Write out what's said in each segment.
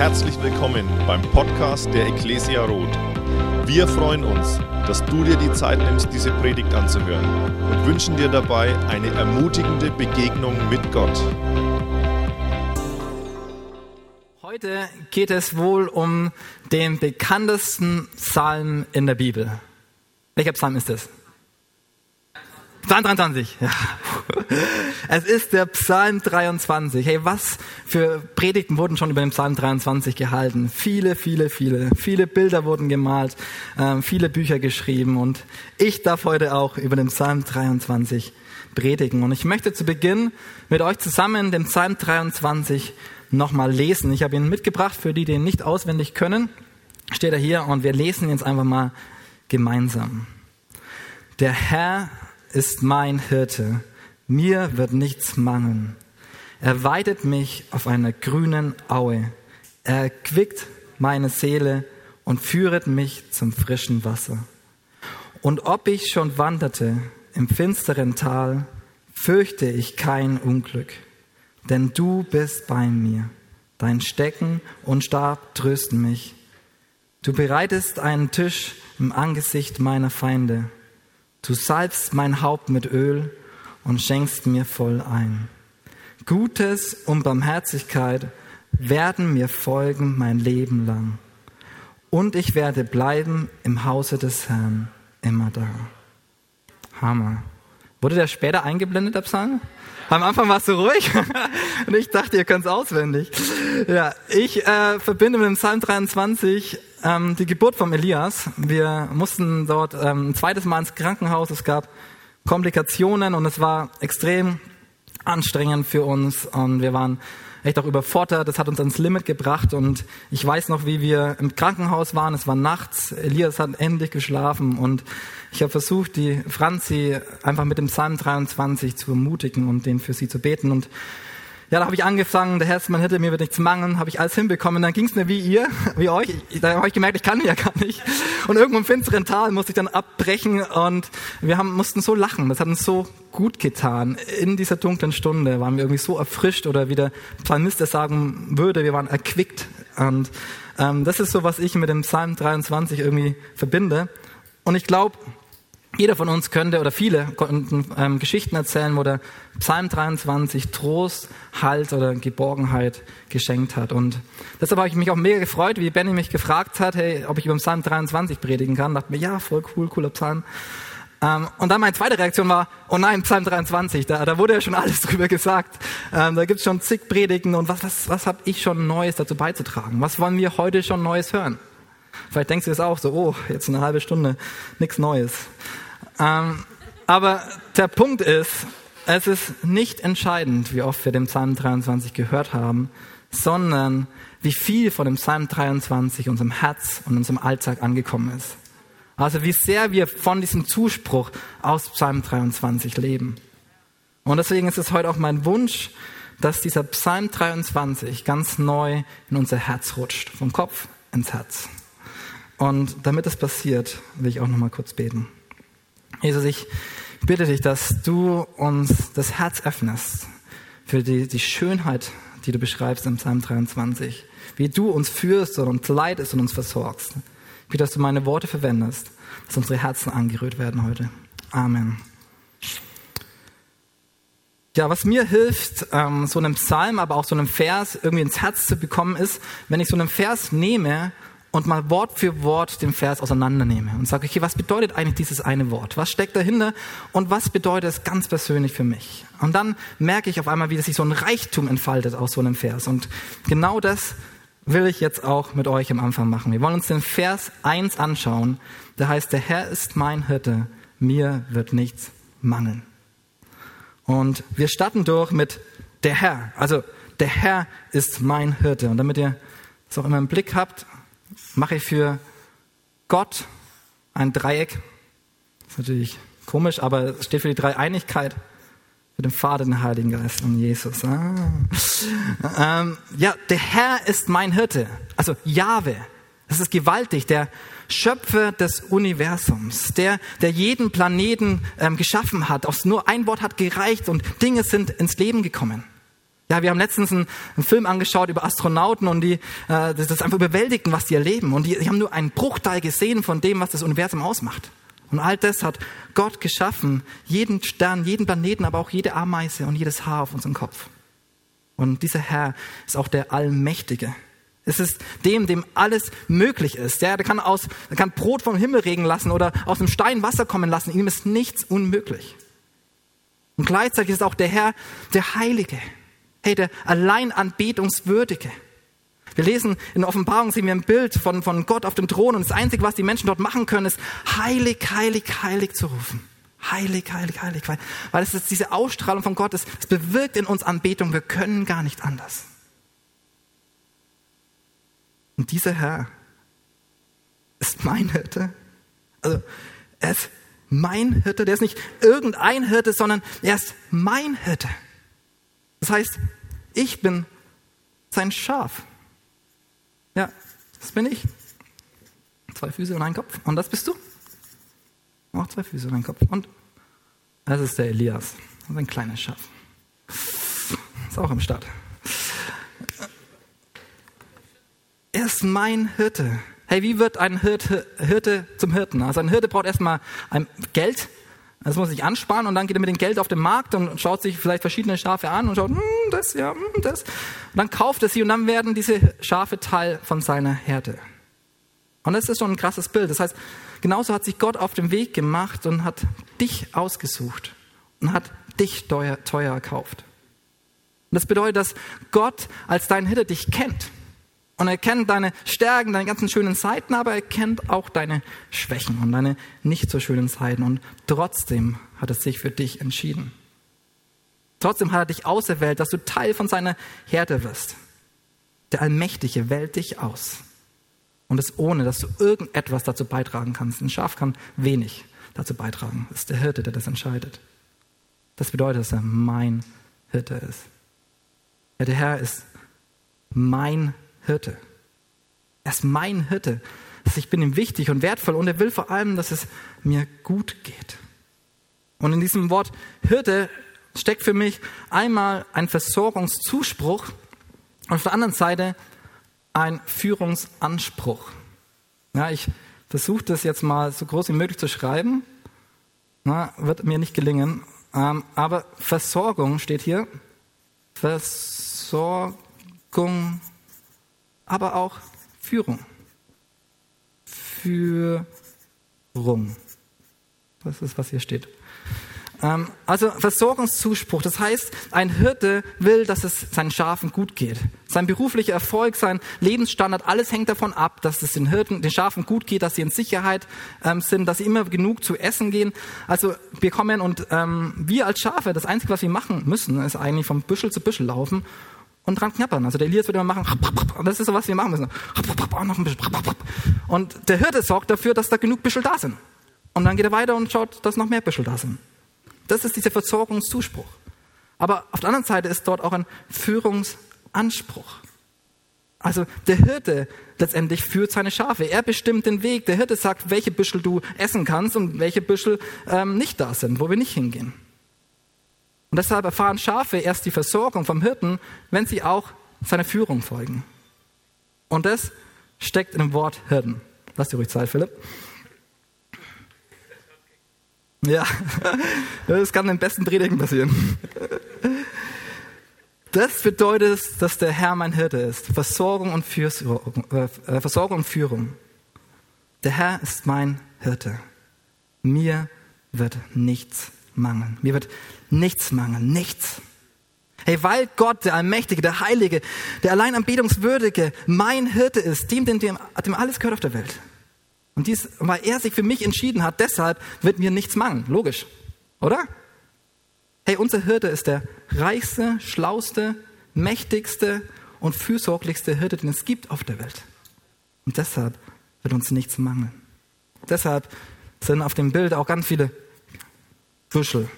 Herzlich willkommen beim Podcast der Ecclesia Roth. Wir freuen uns, dass du dir die Zeit nimmst, diese Predigt anzuhören und wünschen dir dabei eine ermutigende Begegnung mit Gott. Heute geht es wohl um den bekanntesten Psalm in der Bibel. Welcher Psalm ist es? Psalm 23. Ja. Es ist der Psalm 23. Hey, was für Predigten wurden schon über den Psalm 23 gehalten? Viele, viele, viele. Viele Bilder wurden gemalt, äh, viele Bücher geschrieben und ich darf heute auch über den Psalm 23 predigen. Und ich möchte zu Beginn mit euch zusammen den Psalm 23 nochmal lesen. Ich habe ihn mitgebracht für die, die ihn nicht auswendig können. Steht er hier und wir lesen jetzt einfach mal gemeinsam. Der Herr ist mein Hirte, mir wird nichts mangeln. Er weidet mich auf einer grünen Aue. Er erquickt meine Seele und führet mich zum frischen Wasser. Und ob ich schon wanderte im finsteren Tal, fürchte ich kein Unglück, denn du bist bei mir. Dein Stecken und Stab trösten mich. Du bereitest einen Tisch im Angesicht meiner Feinde. Du salbst mein Haupt mit Öl und schenkst mir voll ein. Gutes und Barmherzigkeit werden mir folgen mein Leben lang. Und ich werde bleiben im Hause des Herrn immer da. Hammer. Wurde der später eingeblendet, der Psalm? Am Anfang warst du ruhig und ich dachte, ihr könnt es auswendig. Ja, ich äh, verbinde mit dem Psalm 23 ähm, die Geburt von Elias. Wir mussten dort ähm, ein zweites Mal ins Krankenhaus. Es gab Komplikationen und es war extrem anstrengend für uns und wir waren echt auch überfordert. Das hat uns ans Limit gebracht und ich weiß noch, wie wir im Krankenhaus waren. Es war nachts. Elias hat endlich geschlafen und ich habe versucht, die Franzi einfach mit dem Psalm 23 zu ermutigen und den für sie zu beten und ja, da habe ich angefangen, der Herr, man hätte mir wird nichts mangeln, habe ich alles hinbekommen. Dann ging es mir wie ihr, wie euch. Da habe ich gemerkt, ich kann ja gar nicht. Und irgendwo im finsteren Tal musste ich dann abbrechen und wir haben, mussten so lachen. Das hat uns so gut getan. In dieser dunklen Stunde waren wir irgendwie so erfrischt oder wie der Psalmist es sagen würde, wir waren erquickt. Und ähm, das ist so, was ich mit dem Psalm 23 irgendwie verbinde. Und ich glaube, jeder von uns könnte oder viele konnten ähm, Geschichten erzählen, wo der Psalm 23 Trost, Halt oder Geborgenheit geschenkt hat. Und deshalb habe ich mich auch mega gefreut, wie Benny mich gefragt hat, hey, ob ich über Psalm 23 predigen kann. Da dachte mir, ja, voll cool, cooler Psalm. Ähm, und dann meine zweite Reaktion war, oh nein, Psalm 23, da, da wurde ja schon alles drüber gesagt. Ähm, da gibt's schon zig Predigten und was, was, was habe ich schon Neues dazu beizutragen? Was wollen wir heute schon Neues hören? Vielleicht denkst du es auch so, oh, jetzt eine halbe Stunde, nichts Neues. Ähm, aber der Punkt ist, es ist nicht entscheidend, wie oft wir den Psalm 23 gehört haben, sondern wie viel von dem Psalm 23 unserem Herz und unserem Alltag angekommen ist. Also wie sehr wir von diesem Zuspruch aus Psalm 23 leben. Und deswegen ist es heute auch mein Wunsch, dass dieser Psalm 23 ganz neu in unser Herz rutscht, vom Kopf ins Herz. Und damit es passiert, will ich auch noch mal kurz beten. Jesus, ich bitte dich, dass du uns das Herz öffnest für die, die Schönheit, die du beschreibst im Psalm 23. Wie du uns führst und uns leitest und uns versorgst. Bitte, dass du meine Worte verwendest, dass unsere Herzen angerührt werden heute. Amen. Ja, was mir hilft, ähm, so einem Psalm, aber auch so einem Vers irgendwie ins Herz zu bekommen, ist, wenn ich so einen Vers nehme und mal Wort für Wort den Vers auseinandernehme und sage, okay, was bedeutet eigentlich dieses eine Wort? Was steckt dahinter und was bedeutet es ganz persönlich für mich? Und dann merke ich auf einmal, wie sich so ein Reichtum entfaltet aus so einem Vers. Und genau das will ich jetzt auch mit euch am Anfang machen. Wir wollen uns den Vers 1 anschauen. Der heißt, der Herr ist mein Hirte, mir wird nichts mangeln. Und wir starten durch mit der Herr. Also der Herr ist mein Hirte. Und damit ihr das auch immer im Blick habt, mache ich für Gott ein Dreieck. Das ist natürlich komisch, aber es steht für die Dreieinigkeit, für den Vater, den Heiligen Geist und Jesus. Ah. Ähm, ja, der Herr ist mein Hirte, also Jahwe. Das ist gewaltig, der Schöpfer des Universums, der, der jeden Planeten ähm, geschaffen hat. Aus nur ein Wort hat gereicht und Dinge sind ins Leben gekommen. Ja, wir haben letztens einen, einen Film angeschaut über Astronauten und die, äh, das ist einfach überwältigend, was die erleben. Und die, die haben nur einen Bruchteil gesehen von dem, was das Universum ausmacht. Und all das hat Gott geschaffen. Jeden Stern, jeden Planeten, aber auch jede Ameise und jedes Haar auf unserem Kopf. Und dieser Herr ist auch der Allmächtige. Es ist dem, dem alles möglich ist. Ja, der kann aus, der kann Brot vom Himmel regen lassen oder aus dem Stein Wasser kommen lassen. Ihm ist nichts unmöglich. Und gleichzeitig ist auch der Herr der Heilige. Hey, der allein Anbetungswürdige. Wir lesen in Offenbarung, sehen wir ein Bild von, von Gott auf dem Thron und das Einzige, was die Menschen dort machen können, ist heilig, heilig, heilig zu rufen. Heilig, heilig, heilig, weil, weil es ist diese Ausstrahlung von Gott, es, es bewirkt in uns Anbetung, wir können gar nicht anders. Und dieser Herr ist mein Hirte. Also, er ist mein Hirte, der ist nicht irgendein Hirte, sondern er ist mein Hirte. Das heißt, ich bin sein Schaf. Ja, das bin ich. Zwei Füße und ein Kopf. Und das bist du. Auch zwei Füße und ein Kopf. Und das ist der Elias. Das ist ein kleines Schaf. Ist auch im Start. Er ist mein Hirte. Hey, wie wird ein Hirte, Hirte zum Hirten? Also ein Hirte braucht erstmal Geld, das muss sich ansparen und dann geht er mit dem Geld auf den Markt und schaut sich vielleicht verschiedene Schafe an und schaut, hm, das, ja, hm, das. Und dann kauft er sie und dann werden diese Schafe Teil von seiner Herde. Und das ist schon ein krasses Bild. Das heißt, genauso hat sich Gott auf den Weg gemacht und hat dich ausgesucht und hat dich teuer, teuer erkauft. Und das bedeutet, dass Gott als dein Hirte dich kennt. Und er kennt deine Stärken, deine ganzen schönen Seiten, aber er kennt auch deine Schwächen und deine nicht so schönen Seiten. Und trotzdem hat er sich für dich entschieden. Trotzdem hat er dich auserwählt, dass du Teil von seiner Herde wirst. Der Allmächtige wählt dich aus. Und das ohne, dass du irgendetwas dazu beitragen kannst. Ein Schaf kann wenig dazu beitragen. Das ist der Hirte, der das entscheidet. Das bedeutet, dass er mein Hirte ist. Ja, der Herr ist mein Hirte. Er ist mein Hirte. Ich bin ihm wichtig und wertvoll und er will vor allem, dass es mir gut geht. Und in diesem Wort Hirte steckt für mich einmal ein Versorgungszuspruch und auf der anderen Seite ein Führungsanspruch. Ja, ich versuche das jetzt mal so groß wie möglich zu schreiben. Na, wird mir nicht gelingen. Ähm, aber Versorgung steht hier. Versorgung aber auch Führung. Führung. Das ist, was hier steht. Ähm, also Versorgungszuspruch. Das heißt, ein Hirte will, dass es seinen Schafen gut geht. Sein beruflicher Erfolg, sein Lebensstandard, alles hängt davon ab, dass es den Hirten, den Schafen gut geht, dass sie in Sicherheit ähm, sind, dass sie immer genug zu essen gehen. Also wir kommen und ähm, wir als Schafe, das Einzige, was wir machen müssen, ist eigentlich vom Büschel zu Büschel laufen und dran knappern. Also der Elias wird immer machen, und das ist so, was wir machen müssen. Und noch ein bisschen. Und der Hirte sorgt dafür, dass da genug Büschel da sind. Und dann geht er weiter und schaut, dass noch mehr Büschel da sind. Das ist dieser Versorgungszuspruch. Aber auf der anderen Seite ist dort auch ein Führungsanspruch. Also der Hirte letztendlich führt seine Schafe. Er bestimmt den Weg. Der Hirte sagt, welche Büschel du essen kannst und welche Büschel ähm, nicht da sind, wo wir nicht hingehen. Und deshalb erfahren Schafe erst die Versorgung vom Hirten, wenn sie auch seiner Führung folgen. Und das steckt in dem Wort Hirten. Lass dir ruhig Zeit, Philipp. Ja, das kann den besten Predigen passieren. Das bedeutet, dass der Herr mein Hirte ist. Versorgung und, äh, Versorgung und Führung. Der Herr ist mein Hirte. Mir wird nichts mangeln. Mir wird nichts mangeln, nichts. Hey, weil Gott, der Allmächtige, der Heilige, der allein Anbetungswürdige, mein Hirte ist, dem, dem, dem, dem alles gehört auf der Welt. Und dies, weil er sich für mich entschieden hat, deshalb wird mir nichts mangeln. Logisch. Oder? Hey, unser Hirte ist der reichste, schlauste, mächtigste und fürsorglichste Hirte, den es gibt auf der Welt. Und deshalb wird uns nichts mangeln. Deshalb sind auf dem Bild auch ganz viele Büschel.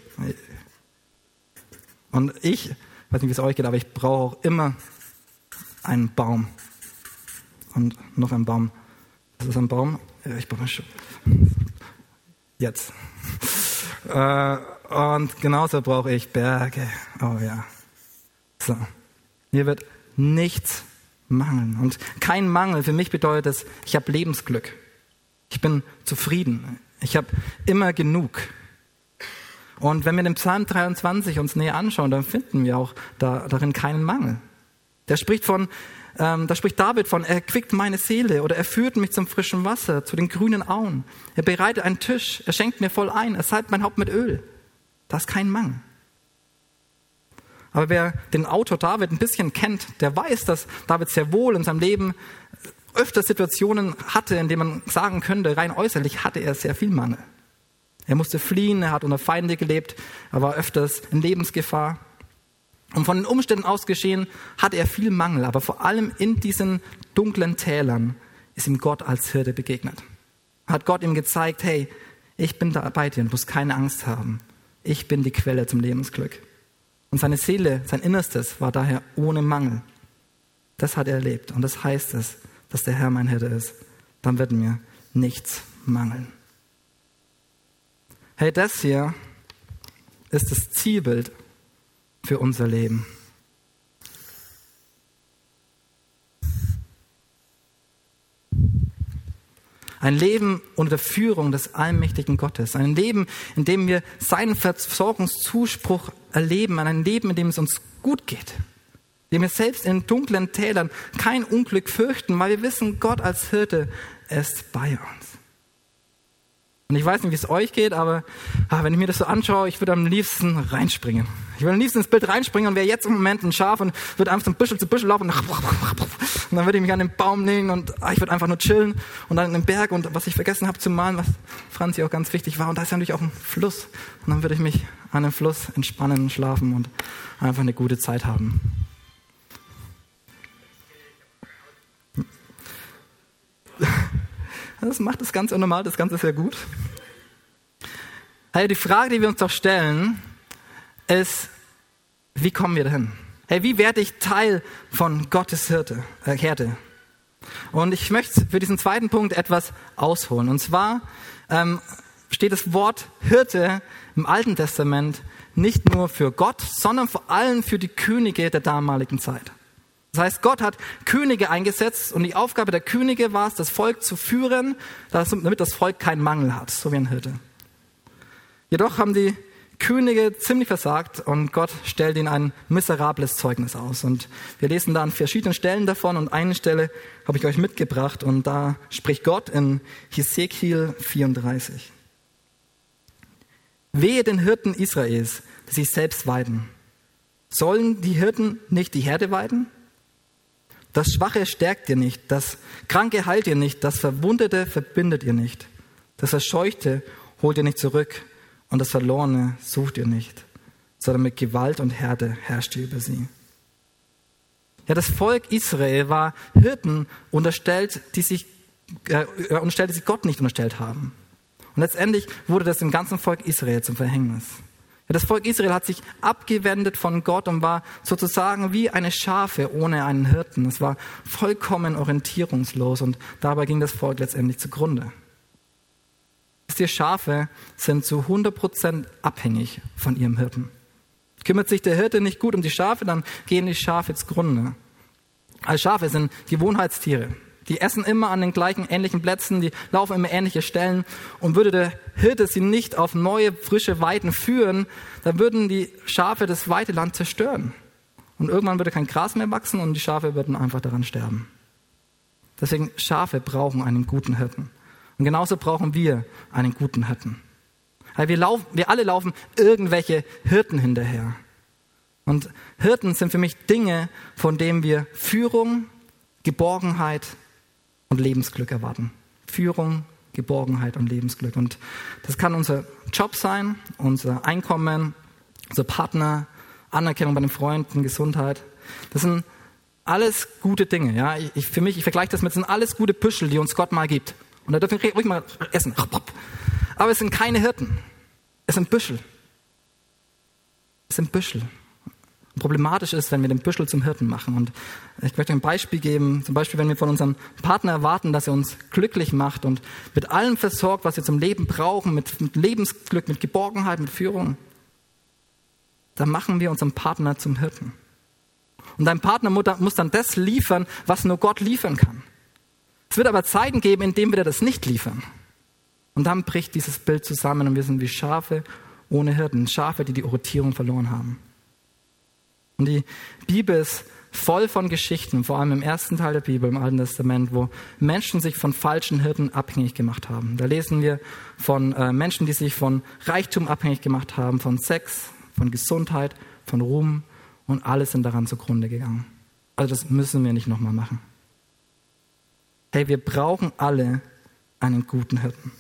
Und ich, weiß nicht, wie es euch geht, aber ich brauche auch immer einen Baum. Und noch einen Baum. Das ist ein Baum. Ja, ich brauche schon. Jetzt. Äh, und genauso brauche ich Berge. Oh ja. So. Mir wird nichts mangeln. Und kein Mangel für mich bedeutet es, ich habe Lebensglück. Ich bin zufrieden. Ich habe immer genug. Und wenn wir den Psalm 23 uns näher anschauen, dann finden wir auch da, darin keinen Mangel. Der spricht von, ähm, da spricht David von, er quickt meine Seele oder er führt mich zum frischen Wasser, zu den grünen Auen. Er bereitet einen Tisch, er schenkt mir voll ein, er salbt mein Haupt mit Öl. Da ist kein Mangel. Aber wer den Autor David ein bisschen kennt, der weiß, dass David sehr wohl in seinem Leben öfter Situationen hatte, in denen man sagen könnte, rein äußerlich hatte er sehr viel Mangel. Er musste fliehen, er hat unter Feinde gelebt, er war öfters in Lebensgefahr. Und von den Umständen aus geschehen hatte er viel Mangel, aber vor allem in diesen dunklen Tälern ist ihm Gott als Hirte begegnet. Hat Gott ihm gezeigt, hey, ich bin da bei dir, du musst keine Angst haben. Ich bin die Quelle zum Lebensglück. Und seine Seele, sein Innerstes war daher ohne Mangel. Das hat er erlebt. Und das heißt es, dass der Herr mein Hirte ist. Dann wird mir nichts mangeln. Hey, das hier ist das Zielbild für unser Leben. Ein Leben unter der Führung des allmächtigen Gottes. Ein Leben, in dem wir seinen Versorgungszuspruch erleben. Ein Leben, in dem es uns gut geht. In dem wir selbst in dunklen Tälern kein Unglück fürchten, weil wir wissen, Gott als Hirte ist bei uns. Und ich weiß nicht, wie es euch geht, aber ah, wenn ich mir das so anschaue, ich würde am liebsten reinspringen. Ich würde am liebsten ins Bild reinspringen und wäre jetzt im Moment ein Schaf und würde einfach von Büschel zu Büschel laufen und, dann würde ich mich an den Baum legen und ah, ich würde einfach nur chillen und dann in den Berg und was ich vergessen habe zu malen, was Franzi auch ganz wichtig war und da ist ja natürlich auch ein Fluss und dann würde ich mich an dem Fluss entspannen schlafen und einfach eine gute Zeit haben. Das macht das Ganze normal, das Ganze sehr gut. Hey, die Frage, die wir uns doch stellen, ist, wie kommen wir dahin? Hey, wie werde ich Teil von Gottes Hirte, äh, Härte? Und ich möchte für diesen zweiten Punkt etwas ausholen. Und zwar ähm, steht das Wort Hirte im Alten Testament nicht nur für Gott, sondern vor allem für die Könige der damaligen Zeit. Das heißt, Gott hat Könige eingesetzt und die Aufgabe der Könige war es, das Volk zu führen, damit das Volk keinen Mangel hat, so wie ein Hirte. Jedoch haben die Könige ziemlich versagt und Gott stellt ihnen ein miserables Zeugnis aus. Und wir lesen da an verschiedenen Stellen davon und eine Stelle habe ich euch mitgebracht und da spricht Gott in Hesekiel 34. Wehe den Hirten Israels, die sich selbst weiden. Sollen die Hirten nicht die Herde weiden? Das Schwache stärkt ihr nicht, das Kranke heilt ihr nicht, das Verwundete verbindet ihr nicht, das Verscheuchte holt ihr nicht zurück und das Verlorene sucht ihr nicht, sondern mit Gewalt und Härte herrscht ihr über sie. Ja, das Volk Israel war Hirten unterstellt, die sich äh, unterstellt, die sich Gott nicht unterstellt haben. Und letztendlich wurde das dem ganzen Volk Israel zum Verhängnis. Das Volk Israel hat sich abgewendet von Gott und war sozusagen wie eine Schafe ohne einen Hirten. Es war vollkommen orientierungslos und dabei ging das Volk letztendlich zugrunde. Die Schafe sind zu 100 Prozent abhängig von ihrem Hirten. Kümmert sich der Hirte nicht gut um die Schafe, dann gehen die Schafe zugrunde. Als Schafe sind Gewohnheitstiere. Die essen immer an den gleichen ähnlichen Plätzen, die laufen immer ähnliche Stellen. Und würde der Hirte sie nicht auf neue, frische Weiden führen, dann würden die Schafe das Weideland zerstören. Und irgendwann würde kein Gras mehr wachsen und die Schafe würden einfach daran sterben. Deswegen, Schafe brauchen einen guten Hirten. Und genauso brauchen wir einen guten Hirten. Weil wir, laufen, wir alle laufen irgendwelche Hirten hinterher. Und Hirten sind für mich Dinge, von denen wir Führung, Geborgenheit und Lebensglück erwarten. Führung, Geborgenheit und Lebensglück. Und das kann unser Job sein, unser Einkommen, unser Partner, Anerkennung bei den Freunden, Gesundheit. Das sind alles gute Dinge. Ja? Ich, für mich, ich vergleiche das mit, das sind alles gute Büschel, die uns Gott mal gibt. Und da dürfen wir ruhig mal essen. Aber es sind keine Hirten. Es sind Büschel. Es sind Büschel problematisch ist, wenn wir den Büschel zum Hirten machen. Und ich möchte ein Beispiel geben, zum Beispiel, wenn wir von unserem Partner erwarten, dass er uns glücklich macht und mit allem versorgt, was wir zum Leben brauchen, mit, mit Lebensglück, mit Geborgenheit, mit Führung, dann machen wir unseren Partner zum Hirten. Und dein Partner muss dann das liefern, was nur Gott liefern kann. Es wird aber Zeiten geben, in denen wir das nicht liefern. Und dann bricht dieses Bild zusammen und wir sind wie Schafe ohne Hirten, Schafe, die die Orientierung verloren haben. Und die Bibel ist voll von Geschichten, vor allem im ersten Teil der Bibel, im Alten Testament, wo Menschen sich von falschen Hirten abhängig gemacht haben. Da lesen wir von äh, Menschen, die sich von Reichtum abhängig gemacht haben, von Sex, von Gesundheit, von Ruhm und alles sind daran zugrunde gegangen. Also das müssen wir nicht nochmal machen. Hey, wir brauchen alle einen guten Hirten.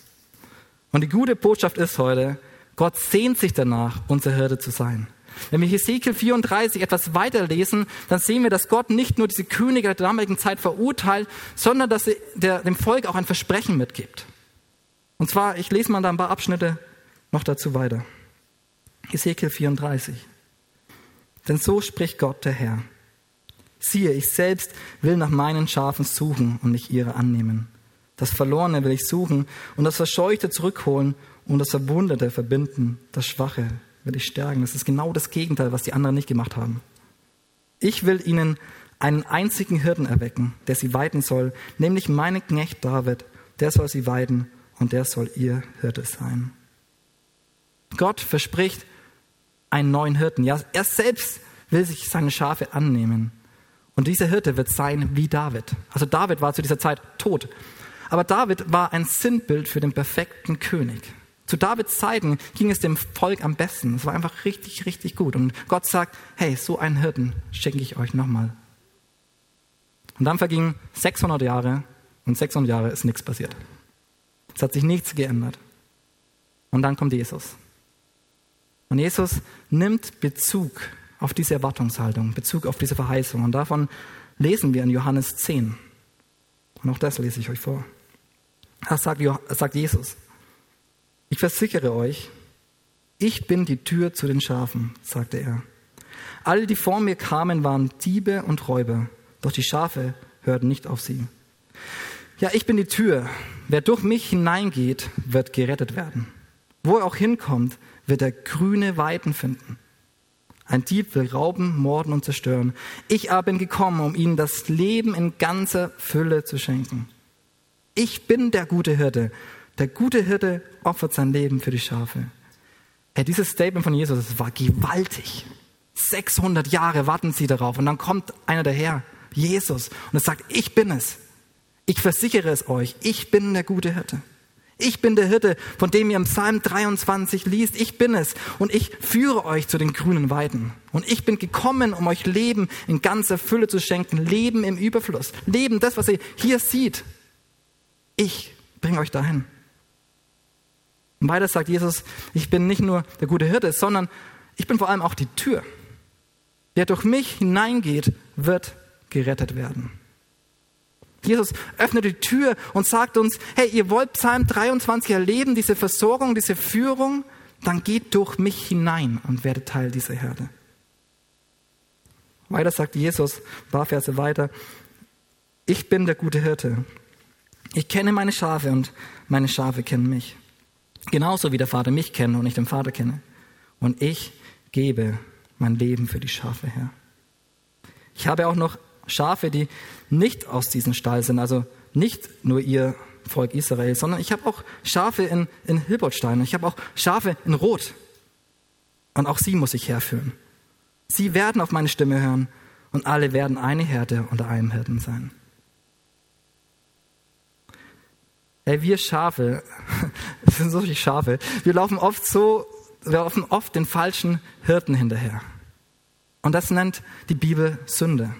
Und die gute Botschaft ist heute, Gott sehnt sich danach, unser Hirte zu sein. Wenn wir Hesekiel 34 etwas weiterlesen, dann sehen wir, dass Gott nicht nur diese Könige der damaligen Zeit verurteilt, sondern dass er der, dem Volk auch ein Versprechen mitgibt. Und zwar, ich lese mal da ein paar Abschnitte noch dazu weiter. Hesekiel 34. Denn so spricht Gott der Herr. Siehe, ich selbst will nach meinen Schafen suchen und nicht ihre annehmen. Das Verlorene will ich suchen und das Verscheuchte zurückholen und das Verwundete verbinden. Das Schwache will ich stärken. Das ist genau das Gegenteil, was die anderen nicht gemacht haben. Ich will ihnen einen einzigen Hirten erwecken, der sie weiden soll, nämlich meinen Knecht David. Der soll sie weiden und der soll ihr Hirte sein. Gott verspricht einen neuen Hirten. Ja, er selbst will sich seine Schafe annehmen. Und dieser Hirte wird sein wie David. Also David war zu dieser Zeit tot. Aber David war ein Sinnbild für den perfekten König. Zu Davids Zeiten ging es dem Volk am besten. Es war einfach richtig, richtig gut. Und Gott sagt, hey, so einen Hirten schenke ich euch nochmal. Und dann vergingen 600 Jahre und 600 Jahre ist nichts passiert. Es hat sich nichts geändert. Und dann kommt Jesus. Und Jesus nimmt Bezug auf diese Erwartungshaltung, Bezug auf diese Verheißung. Und davon lesen wir in Johannes 10. Und auch das lese ich euch vor. Das sagt, sagt Jesus. Ich versichere euch, ich bin die Tür zu den Schafen, sagte er. Alle, die vor mir kamen, waren Diebe und Räuber, doch die Schafe hörten nicht auf sie. Ja, ich bin die Tür. Wer durch mich hineingeht, wird gerettet werden. Wo er auch hinkommt, wird er grüne Weiden finden. Ein Dieb will rauben, morden und zerstören. Ich aber bin gekommen, um ihnen das Leben in ganzer Fülle zu schenken. Ich bin der gute Hirte. Der gute Hirte opfert sein Leben für die Schafe. Hey, dieses Statement von Jesus, das war gewaltig. 600 Jahre warten sie darauf und dann kommt einer daher, Jesus, und er sagt, ich bin es. Ich versichere es euch, ich bin der gute Hirte. Ich bin der Hirte, von dem ihr im Psalm 23 liest. Ich bin es und ich führe euch zu den grünen Weiden. Und ich bin gekommen, um euch Leben in ganzer Fülle zu schenken. Leben im Überfluss. Leben, das, was ihr hier seht. Ich bringe euch dahin. Und weiter sagt Jesus, ich bin nicht nur der gute Hirte, sondern ich bin vor allem auch die Tür. Wer durch mich hineingeht, wird gerettet werden. Jesus öffnet die Tür und sagt uns, hey, ihr wollt Psalm 23 erleben, diese Versorgung, diese Führung, dann geht durch mich hinein und werdet Teil dieser Herde. Weiter sagt Jesus, ein paar Verse weiter, ich bin der gute Hirte. Ich kenne meine Schafe und meine Schafe kennen mich. Genauso wie der Vater mich kennt und ich den Vater kenne. Und ich gebe mein Leben für die Schafe her. Ich habe auch noch Schafe, die nicht aus diesem Stall sind, also nicht nur ihr Volk Israel, sondern ich habe auch Schafe in, in Hilbertstein, ich habe auch Schafe in Rot. Und auch sie muss ich herführen. Sie werden auf meine Stimme hören und alle werden eine Herde unter einem Hirten sein. Ey, wir Schafe, wir sind solche Schafe, wir laufen oft so, wir laufen oft den falschen Hirten hinterher. Und das nennt die Bibel Sünde.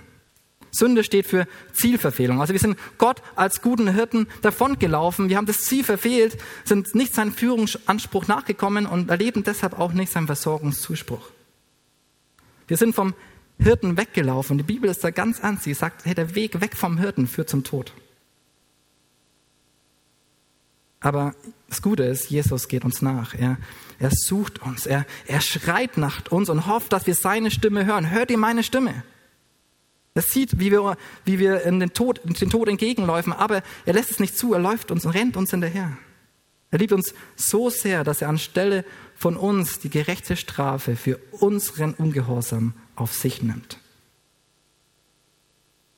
Sünde steht für Zielverfehlung. Also wir sind Gott als guten Hirten davongelaufen, wir haben das Ziel verfehlt, sind nicht seinem Führungsanspruch nachgekommen und erleben deshalb auch nicht seinen Versorgungszuspruch. Wir sind vom Hirten weggelaufen. Die Bibel ist da ganz ernst. Sie sagt, hey, der Weg weg vom Hirten führt zum Tod. Aber das Gute ist, Jesus geht uns nach. Er, er sucht uns. Er, er schreit nach uns und hofft, dass wir seine Stimme hören. Hört ihr meine Stimme? Er sieht, wie wir, wie wir in den Tod, den Tod entgegenläufen, aber er lässt es nicht zu. Er läuft uns und rennt uns hinterher. Er liebt uns so sehr, dass er anstelle von uns die gerechte Strafe für unseren Ungehorsam auf sich nimmt.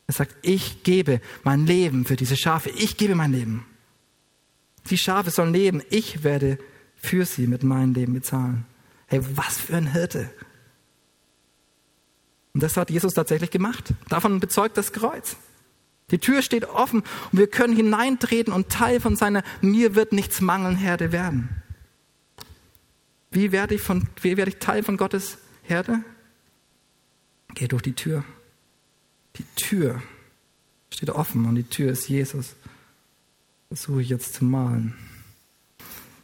Er sagt, ich gebe mein Leben für diese Schafe. Ich gebe mein Leben. Die Schafe sollen leben. Ich werde für sie mit meinem Leben bezahlen. Hey, was für ein Hirte. Und das hat Jesus tatsächlich gemacht. Davon bezeugt das Kreuz. Die Tür steht offen und wir können hineintreten und Teil von seiner Mir wird nichts mangeln Herde werden. Wie werde ich, von, wie werde ich Teil von Gottes Herde? Geh durch die Tür. Die Tür steht offen und die Tür ist Jesus. Versuche ich jetzt zu malen.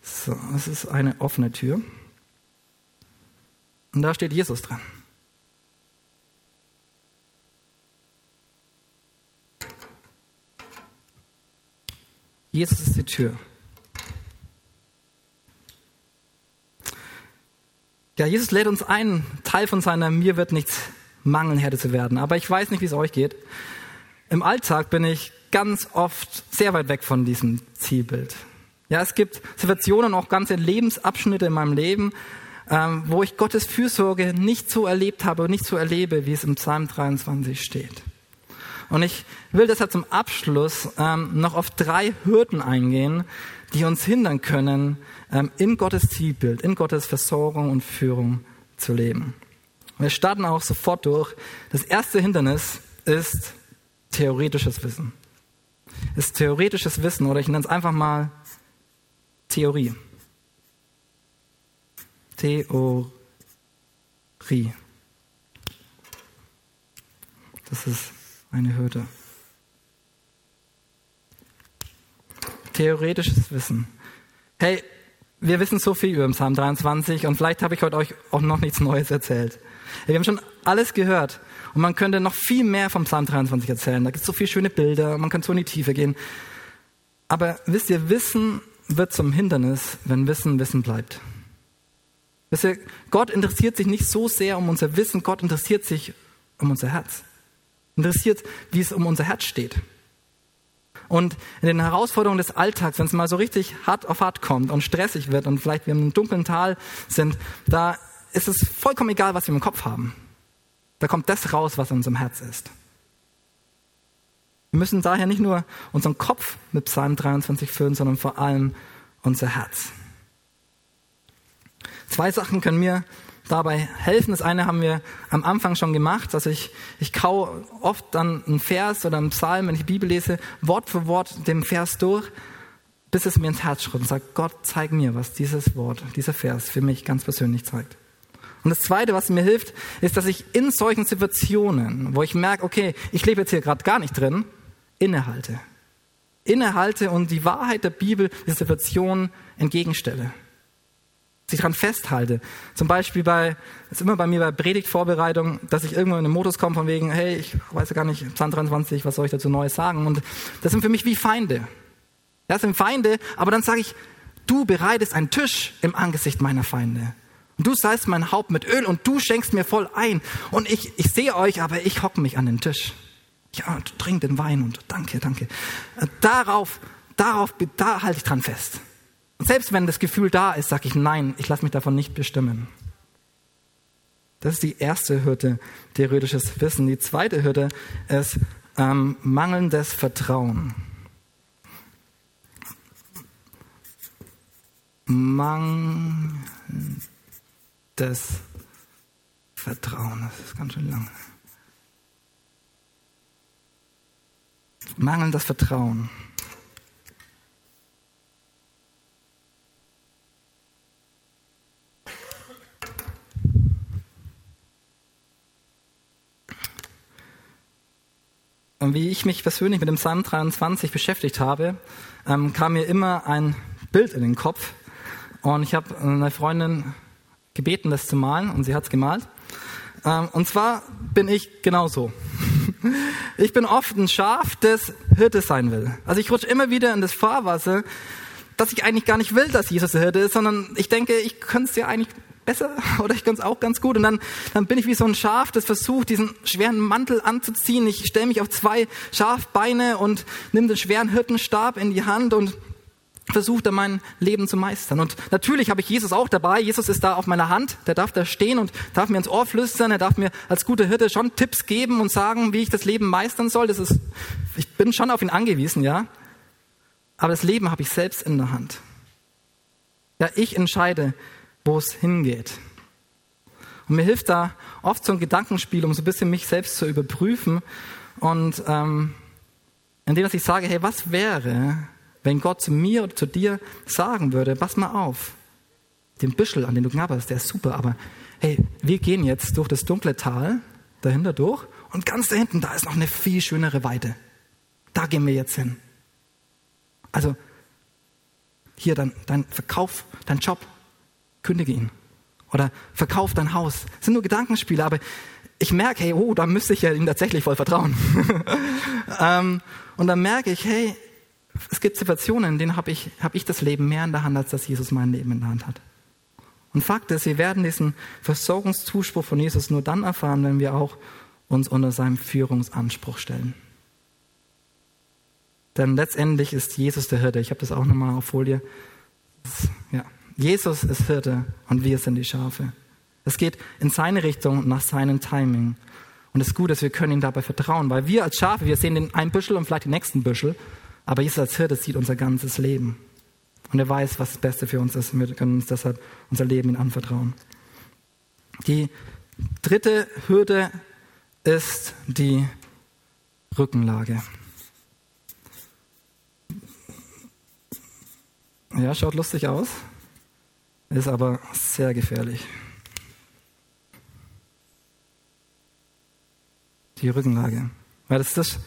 So, es ist eine offene Tür. Und da steht Jesus dran. Jesus ist die Tür. Ja, Jesus lädt uns ein, Teil von seiner Mir wird nichts mangeln Herde zu werden. Aber ich weiß nicht, wie es euch geht. Im Alltag bin ich ganz oft sehr weit weg von diesem Zielbild. Ja, es gibt Situationen, auch ganze Lebensabschnitte in meinem Leben, ähm, wo ich Gottes Fürsorge nicht so erlebt habe und nicht so erlebe, wie es im Psalm 23 steht. Und ich will deshalb zum Abschluss ähm, noch auf drei Hürden eingehen, die uns hindern können, ähm, in Gottes Zielbild, in Gottes Versorgung und Führung zu leben. Wir starten auch sofort durch. Das erste Hindernis ist theoretisches Wissen. Ist theoretisches Wissen oder ich nenne es einfach mal Theorie. Theorie. Das ist eine Hürde. Theoretisches Wissen. Hey, wir wissen so viel über Psalm 23 und vielleicht habe ich heute euch auch noch nichts Neues erzählt. Wir haben schon alles gehört und man könnte noch viel mehr vom Psalm 23 erzählen. Da gibt es so viele schöne Bilder, man kann so in die Tiefe gehen. Aber wisst ihr, Wissen wird zum Hindernis, wenn Wissen Wissen bleibt. Wisst ihr, Gott interessiert sich nicht so sehr um unser Wissen, Gott interessiert sich um unser Herz. Interessiert, wie es um unser Herz steht. Und in den Herausforderungen des Alltags, wenn es mal so richtig hart auf hart kommt und stressig wird und vielleicht wir im dunklen Tal sind, da ist es vollkommen egal, was wir im Kopf haben. Da kommt das raus, was in unserem Herz ist. Wir müssen daher nicht nur unseren Kopf mit Psalm 23 füllen, sondern vor allem unser Herz. Zwei Sachen können mir dabei helfen. Das eine haben wir am Anfang schon gemacht. Also ich, ich kau oft dann einen Vers oder einen Psalm, wenn ich die Bibel lese, Wort für Wort dem Vers durch, bis es mir ins Herz schritt und sagt, Gott, zeig mir, was dieses Wort, dieser Vers für mich ganz persönlich zeigt. Und das Zweite, was mir hilft, ist, dass ich in solchen Situationen, wo ich merke, okay, ich lebe jetzt hier gerade gar nicht drin, innehalte. Innehalte und die Wahrheit der Bibel der Situation entgegenstelle. Sie daran festhalte. Zum Beispiel bei, das ist immer bei mir bei Predigtvorbereitung, dass ich irgendwo in den Modus komme von wegen, hey, ich weiß ja gar nicht, Psalm 23, was soll ich dazu Neues sagen? Und das sind für mich wie Feinde. Das sind Feinde, aber dann sage ich, du bereitest einen Tisch im Angesicht meiner Feinde. Du salzt mein Haupt mit Öl und du schenkst mir voll ein. Und ich, ich sehe euch, aber ich hocke mich an den Tisch. Ja, und trink den Wein und danke, danke. Äh, darauf, darauf, da halte ich dran fest. Und selbst wenn das Gefühl da ist, sage ich nein, ich lasse mich davon nicht bestimmen. Das ist die erste Hürde, theoretisches Wissen. Die zweite Hürde ist ähm, mangelndes Vertrauen. Mangelndes Vertrauen. Das ist ganz schön lang. Mangelndes Vertrauen. Und wie ich mich persönlich mit dem Psalm 23 beschäftigt habe, ähm, kam mir immer ein Bild in den Kopf. Und ich habe eine Freundin gebeten, das zu malen, und sie hat es gemalt. Ähm, und zwar bin ich genauso. Ich bin oft ein Schaf, das Hirte sein will. Also ich rutsche immer wieder in das Fahrwasser, dass ich eigentlich gar nicht will, dass Jesus der Hirte ist, sondern ich denke, ich könnte es ja eigentlich besser oder ich kann es auch ganz gut. Und dann, dann bin ich wie so ein Schaf, das versucht, diesen schweren Mantel anzuziehen. Ich stelle mich auf zwei Schafbeine und nehme den schweren Hirtenstab in die Hand und versuche da mein Leben zu meistern. Und natürlich habe ich Jesus auch dabei. Jesus ist da auf meiner Hand. Der darf da stehen und darf mir ins Ohr flüstern. Er darf mir als guter Hirte schon Tipps geben und sagen, wie ich das Leben meistern soll. Das ist, ich bin schon auf ihn angewiesen, ja. Aber das Leben habe ich selbst in der Hand. Ja, ich entscheide, wo es hingeht. Und mir hilft da oft so ein Gedankenspiel, um so ein bisschen mich selbst zu überprüfen. Und ähm, indem ich sage, hey, was wäre, wenn Gott zu mir oder zu dir sagen würde, pass mal auf, den Büschel, an den du knabberst, der ist super, aber hey, wir gehen jetzt durch das dunkle Tal dahinter durch und ganz da hinten, da ist noch eine viel schönere Weide. Da gehen wir jetzt hin. Also, hier dein, dein Verkauf, dein Job, kündige ihn. Oder verkauf dein Haus. Das sind nur Gedankenspiele, aber ich merke, hey, oh, da müsste ich ja ihm tatsächlich voll vertrauen. ähm, und dann merke ich, hey, es gibt Situationen, in denen habe ich, hab ich das Leben mehr in der Hand, als dass Jesus mein Leben in der Hand hat. Und Fakt ist, wir werden diesen Versorgungszuspruch von Jesus nur dann erfahren, wenn wir auch uns unter seinem Führungsanspruch stellen. Denn letztendlich ist Jesus der Hirte. Ich habe das auch nochmal auf Folie. Ja. Jesus ist Hirte und wir sind die Schafe. Es geht in seine Richtung nach seinem Timing. Und es ist gut, dass wir können ihm dabei vertrauen, weil wir als Schafe, wir sehen den einen Büschel und vielleicht den nächsten Büschel, aber Jesus als Hirte sieht unser ganzes Leben. Und er weiß, was das Beste für uns ist. Und wir können uns deshalb unser Leben ihm anvertrauen. Die dritte Hürde ist die Rückenlage. Ja, schaut lustig aus, ist aber sehr gefährlich. Die Rückenlage. Weil das ist das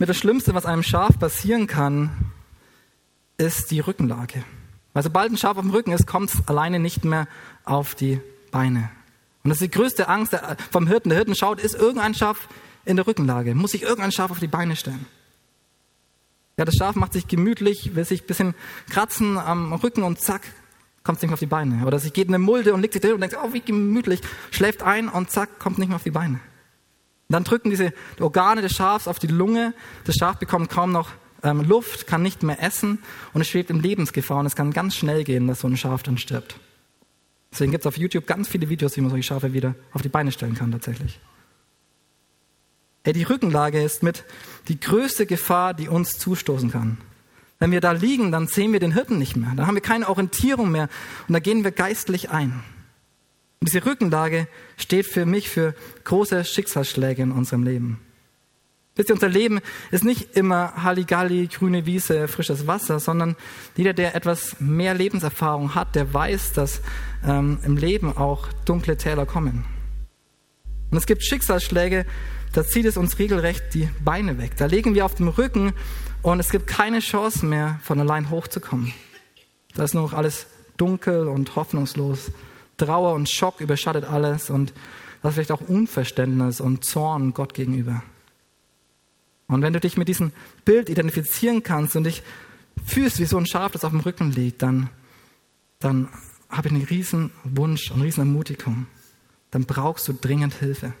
mit das Schlimmste, was einem Schaf passieren kann, ist die Rückenlage. Weil sobald ein Schaf auf dem Rücken ist, kommt es alleine nicht mehr auf die Beine. Und das ist die größte Angst vom Hirten. Der Hirten schaut, ist irgendein Schaf in der Rückenlage? Muss sich irgendein Schaf auf die Beine stellen? Ja, das Schaf macht sich gemütlich, will sich ein bisschen kratzen am Rücken und zack, kommt es nicht mehr auf die Beine. Oder sie geht in eine Mulde und legt sich drin und denkt, oh, wie gemütlich, schläft ein und zack, kommt nicht mehr auf die Beine. Und dann drücken diese Organe des Schafs auf die Lunge. Das Schaf bekommt kaum noch ähm, Luft, kann nicht mehr essen und es schwebt in Lebensgefahr und es kann ganz schnell gehen, dass so ein Schaf dann stirbt. Deswegen gibt es auf YouTube ganz viele Videos, wie man solche Schafe wieder auf die Beine stellen kann tatsächlich. Hey, die Rückenlage ist mit die größte Gefahr, die uns zustoßen kann. Wenn wir da liegen, dann sehen wir den Hirten nicht mehr. Dann haben wir keine Orientierung mehr und da gehen wir geistlich ein. Und diese Rückenlage steht für mich für große Schicksalsschläge in unserem Leben. Wisst ihr, unser Leben ist nicht immer Halligalli, grüne Wiese, frisches Wasser, sondern jeder, der etwas mehr Lebenserfahrung hat, der weiß, dass ähm, im Leben auch dunkle Täler kommen. Und es gibt Schicksalsschläge, da zieht es uns regelrecht die Beine weg. Da legen wir auf dem Rücken und es gibt keine Chance mehr, von allein hochzukommen. Da ist nur noch alles dunkel und hoffnungslos. Trauer und Schock überschattet alles und das vielleicht auch Unverständnis und Zorn Gott gegenüber. Und wenn du dich mit diesem Bild identifizieren kannst und dich fühlst wie so ein Schaf, das auf dem Rücken liegt, dann, dann habe ich einen riesen Wunsch und eine riesen Ermutigung. Dann brauchst du dringend Hilfe.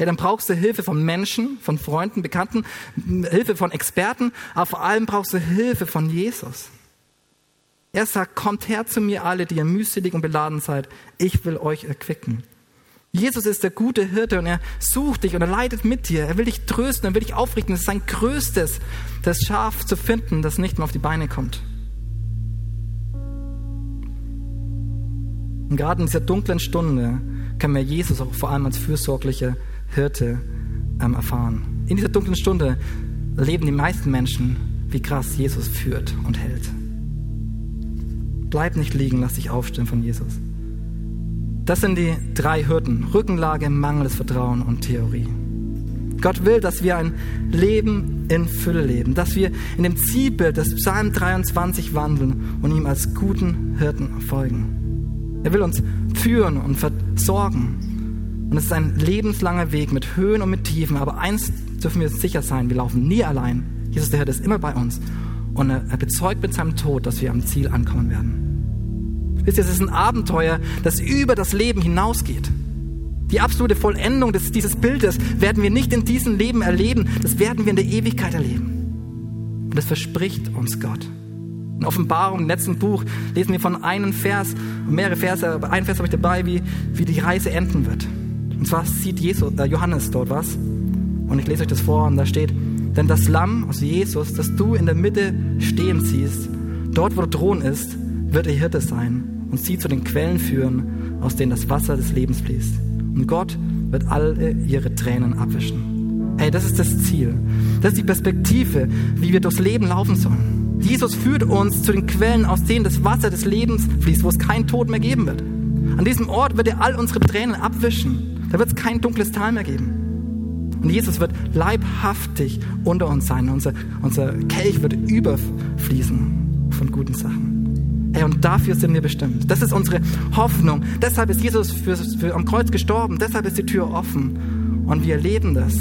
Ja, dann brauchst du Hilfe von Menschen, von Freunden, Bekannten, Hilfe von Experten, aber vor allem brauchst du Hilfe von Jesus. Er sagt, kommt her zu mir alle, die ihr mühselig und beladen seid. Ich will euch erquicken. Jesus ist der gute Hirte und er sucht dich und er leidet mit dir. Er will dich trösten, er will dich aufrichten. Es ist sein größtes, das Schaf zu finden, das nicht mehr auf die Beine kommt. Und gerade in dieser dunklen Stunde können wir Jesus auch vor allem als fürsorglicher Hirte ähm, erfahren. In dieser dunklen Stunde erleben die meisten Menschen, wie krass Jesus führt und hält. Bleib nicht liegen, lass dich aufstehen von Jesus. Das sind die drei Hürden. Rückenlage, mangelndes Vertrauen und Theorie. Gott will, dass wir ein Leben in Fülle leben, dass wir in dem Zielbild des Psalm 23 wandeln und ihm als guten Hirten folgen. Er will uns führen und versorgen. Und es ist ein lebenslanger Weg mit Höhen und mit Tiefen. Aber eins dürfen wir sicher sein, wir laufen nie allein. Jesus, der Hirte, ist immer bei uns. Und er, bezeugt mit seinem Tod, dass wir am Ziel ankommen werden. Wisst ihr, es ist ein Abenteuer, das über das Leben hinausgeht. Die absolute Vollendung des, dieses Bildes werden wir nicht in diesem Leben erleben, das werden wir in der Ewigkeit erleben. Und das verspricht uns Gott. In Offenbarung, im letzten Buch, lesen wir von einem Vers, mehrere Verse, aber ein Vers habe ich dabei, wie, wie die Reise enden wird. Und zwar sieht Jesus, äh, Johannes dort was. Und ich lese euch das vor und da steht, denn das Lamm, also Jesus, das du in der Mitte stehen siehst, dort wo der Thron ist, wird er Hirte sein und sie zu den Quellen führen, aus denen das Wasser des Lebens fließt. Und Gott wird alle ihre Tränen abwischen. Hey, das ist das Ziel. Das ist die Perspektive, wie wir durchs Leben laufen sollen. Jesus führt uns zu den Quellen, aus denen das Wasser des Lebens fließt, wo es keinen Tod mehr geben wird. An diesem Ort wird er all unsere Tränen abwischen. Da wird es kein dunkles Tal mehr geben. Und Jesus wird leibhaftig unter uns sein. Unser, unser Kelch wird überfließen von guten Sachen. Hey, und dafür sind wir bestimmt. Das ist unsere Hoffnung. Deshalb ist Jesus für, für, am Kreuz gestorben. Deshalb ist die Tür offen. Und wir erleben das.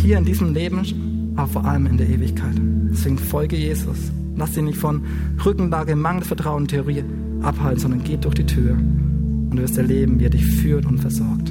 Hier in diesem Leben, aber vor allem in der Ewigkeit. Deswegen folge Jesus. Lass dich nicht von Rückenlage, Mangelvertrauen, Theorie abhalten, sondern geh durch die Tür und du wirst erleben, wie er dich führt und versorgt.